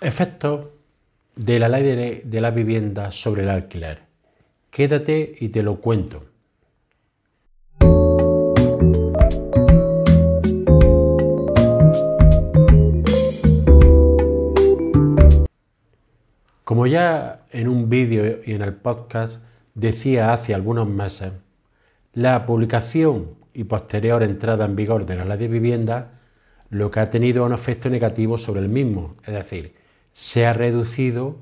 Efectos de la ley de, la vivienda sobre el alquiler. Quédate y te lo cuento. Como ya en un vídeo y en el podcast decía hace algunos meses, la publicación y posterior entrada en vigor de la ley de vivienda lo que ha tenido un efecto negativo sobre el mismo, es decir, se ha reducido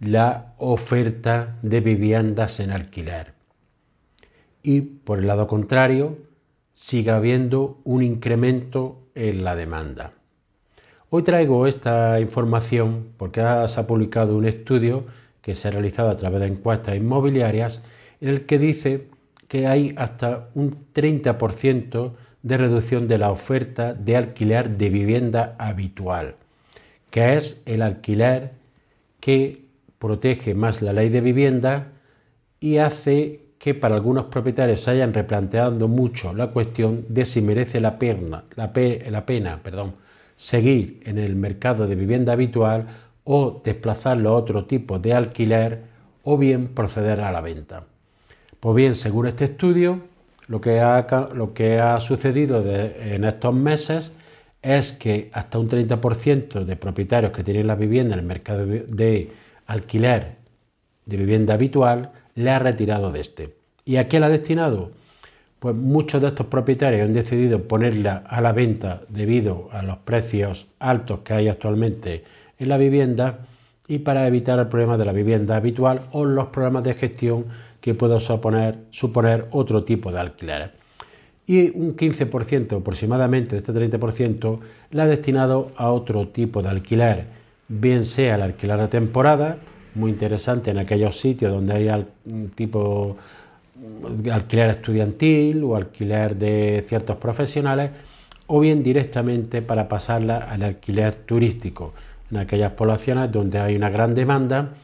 la oferta de viviendas en alquiler. Y por el lado contrario, sigue habiendo un incremento en la demanda. Hoy traigo esta información porque se ha publicado un estudio que se ha realizado a través de encuestas inmobiliarias en el que dice que hay hasta un 30% de reducción de la oferta de alquiler de vivienda habitual que es el alquiler que protege más la ley de vivienda y hace que para algunos propietarios se hayan replanteado mucho la cuestión de si merece la pena, seguir en el mercado de vivienda habitual o desplazarlo a otro tipo de alquiler o bien proceder a la venta. Pues bien, según este estudio, lo que ha sucedido en estos meses es que hasta un 30% de propietarios que tienen la vivienda en el mercado de alquiler de vivienda habitual le ha retirado de este. ¿Y a qué la ha destinado? Pues muchos de estos propietarios han decidido ponerla a la venta debido a los precios altos que hay actualmente en la vivienda y para evitar el problema de la vivienda habitual o los problemas de gestión que pueda suponer, suponer otro tipo de alquileres y un 15% aproximadamente de este 30% la ha destinado a otro tipo de alquiler, bien sea el alquiler de temporada, muy interesante en aquellos sitios donde hay tipo alquiler estudiantil o alquiler de ciertos profesionales, o bien directamente para pasarla al alquiler turístico, en aquellas poblaciones donde hay una gran demanda,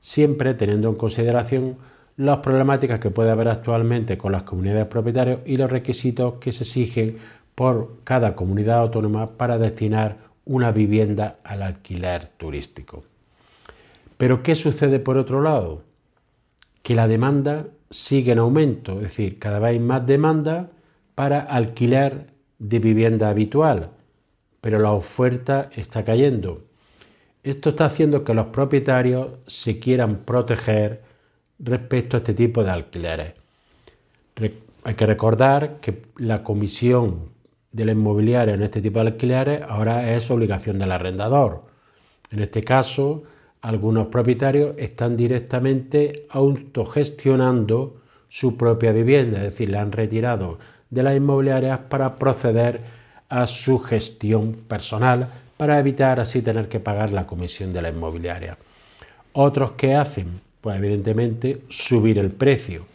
siempre teniendo en consideración las problemáticas que puede haber actualmente con las comunidades propietarias y los requisitos que se exigen por cada comunidad autónoma para destinar una vivienda al alquiler turístico. Pero ¿qué sucede por otro lado? Que la demanda sigue en aumento, es decir, cada vez hay más demanda para alquiler de vivienda habitual, pero la oferta está cayendo. Esto está haciendo que los propietarios se quieran proteger respecto a este tipo de alquileres. hay que recordar que la comisión de la inmobiliaria en este tipo de alquileres ahora es obligación del arrendador. En este caso, algunos propietarios están directamente autogestionando su propia vivienda, es decir, la han retirado de las inmobiliarias para proceder a su gestión personal para evitar así tener que pagar la comisión de la inmobiliaria. Otros que hacen pues evidentemente subir el precio.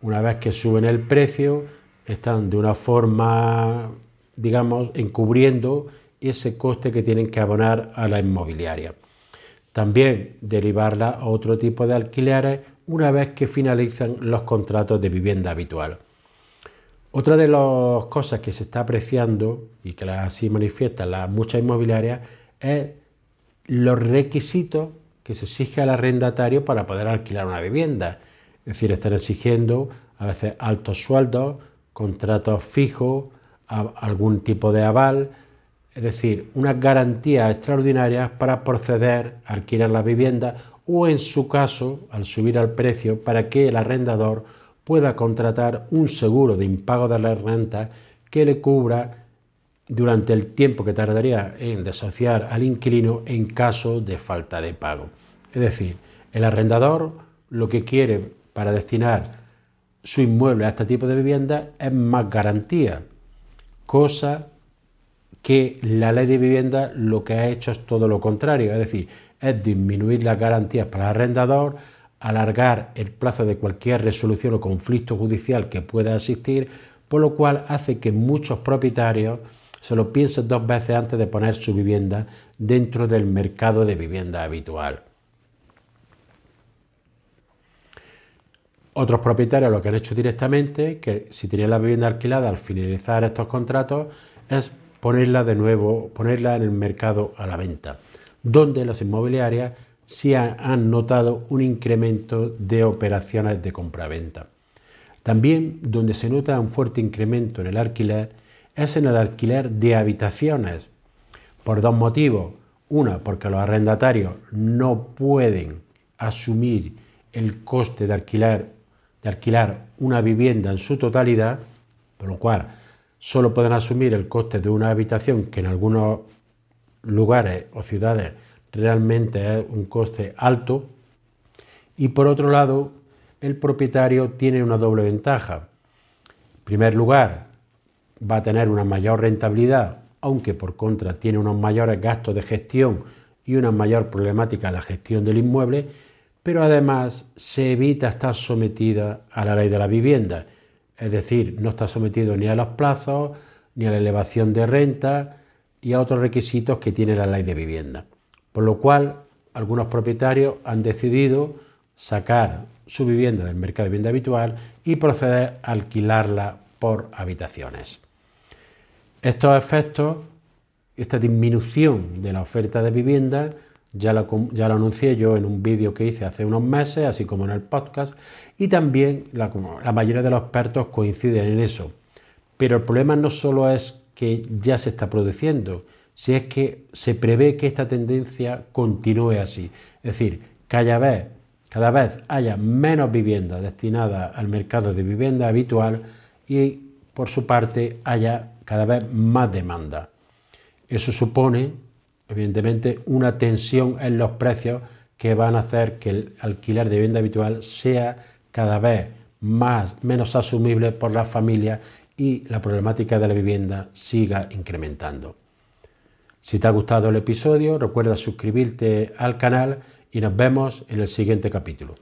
Una vez que suben el precio, están de una forma, digamos, encubriendo ese coste que tienen que abonar a la inmobiliaria. También derivarla a otro tipo de alquileres una vez que finalizan los contratos de vivienda habitual. Otra de las cosas que se está apreciando y que así manifiestan las muchas inmobiliarias es los requisitos que se exige al arrendatario para poder alquilar una vivienda. Es decir, están exigiendo a veces altos sueldos, contratos fijos, algún tipo de aval, es decir, unas garantías extraordinarias para proceder a alquilar la vivienda o en su caso, al subir al precio, para que el arrendador pueda contratar un seguro de impago de la renta que le cubra durante el tiempo que tardaría en desociar al inquilino en caso de falta de pago. Es decir, el arrendador lo que quiere para destinar su inmueble a este tipo de vivienda es más garantía, cosa que la ley de vivienda lo que ha hecho es todo lo contrario, es decir, es disminuir las garantías para el arrendador, alargar el plazo de cualquier resolución o conflicto judicial que pueda existir, por lo cual hace que muchos propietarios se lo piensen dos veces antes de poner su vivienda dentro del mercado de vivienda habitual. Otros propietarios lo que han hecho directamente, que si tenían la vivienda alquilada al finalizar estos contratos, es ponerla de nuevo, ponerla en el mercado a la venta. donde las inmobiliarias sí han notado un incremento de operaciones de compraventa. También donde se nota un fuerte incremento en el alquiler es en el alquiler de habitaciones, por dos motivos. Una, porque los arrendatarios no pueden asumir el coste de alquilar, de alquilar una vivienda en su totalidad, por lo cual solo pueden asumir el coste de una habitación que en algunos lugares o ciudades realmente es un coste alto. Y por otro lado, el propietario tiene una doble ventaja. En primer lugar, va a tener una mayor rentabilidad, aunque por contra tiene unos mayores gastos de gestión y una mayor problemática en la gestión del inmueble, pero además se evita estar sometida a la ley de la vivienda, es decir, no está sometido ni a los plazos, ni a la elevación de renta y a otros requisitos que tiene la ley de vivienda. Por lo cual, algunos propietarios han decidido sacar su vivienda del mercado de vivienda habitual y proceder a alquilarla por habitaciones. Estos efectos, esta disminución de la oferta de vivienda, ya lo, anuncié yo en un vídeo que hice hace unos meses, así como en el podcast, y también la, la mayoría de los expertos coinciden en eso. Pero el problema no solo es que ya se está produciendo, si es que se prevé que esta tendencia continúe así. Es decir, cada vez, cada vez haya menos vivienda destinada al mercado de vivienda habitual y por su parte haya cada vez más demanda. Eso supone, evidentemente, una tensión en los precios que van a hacer que el alquiler de vivienda habitual sea cada vez más, menos asumible por las familias y la problemática de la vivienda siga incrementando. Si te ha gustado el episodio, recuerda suscribirte al canal y nos vemos en el siguiente capítulo.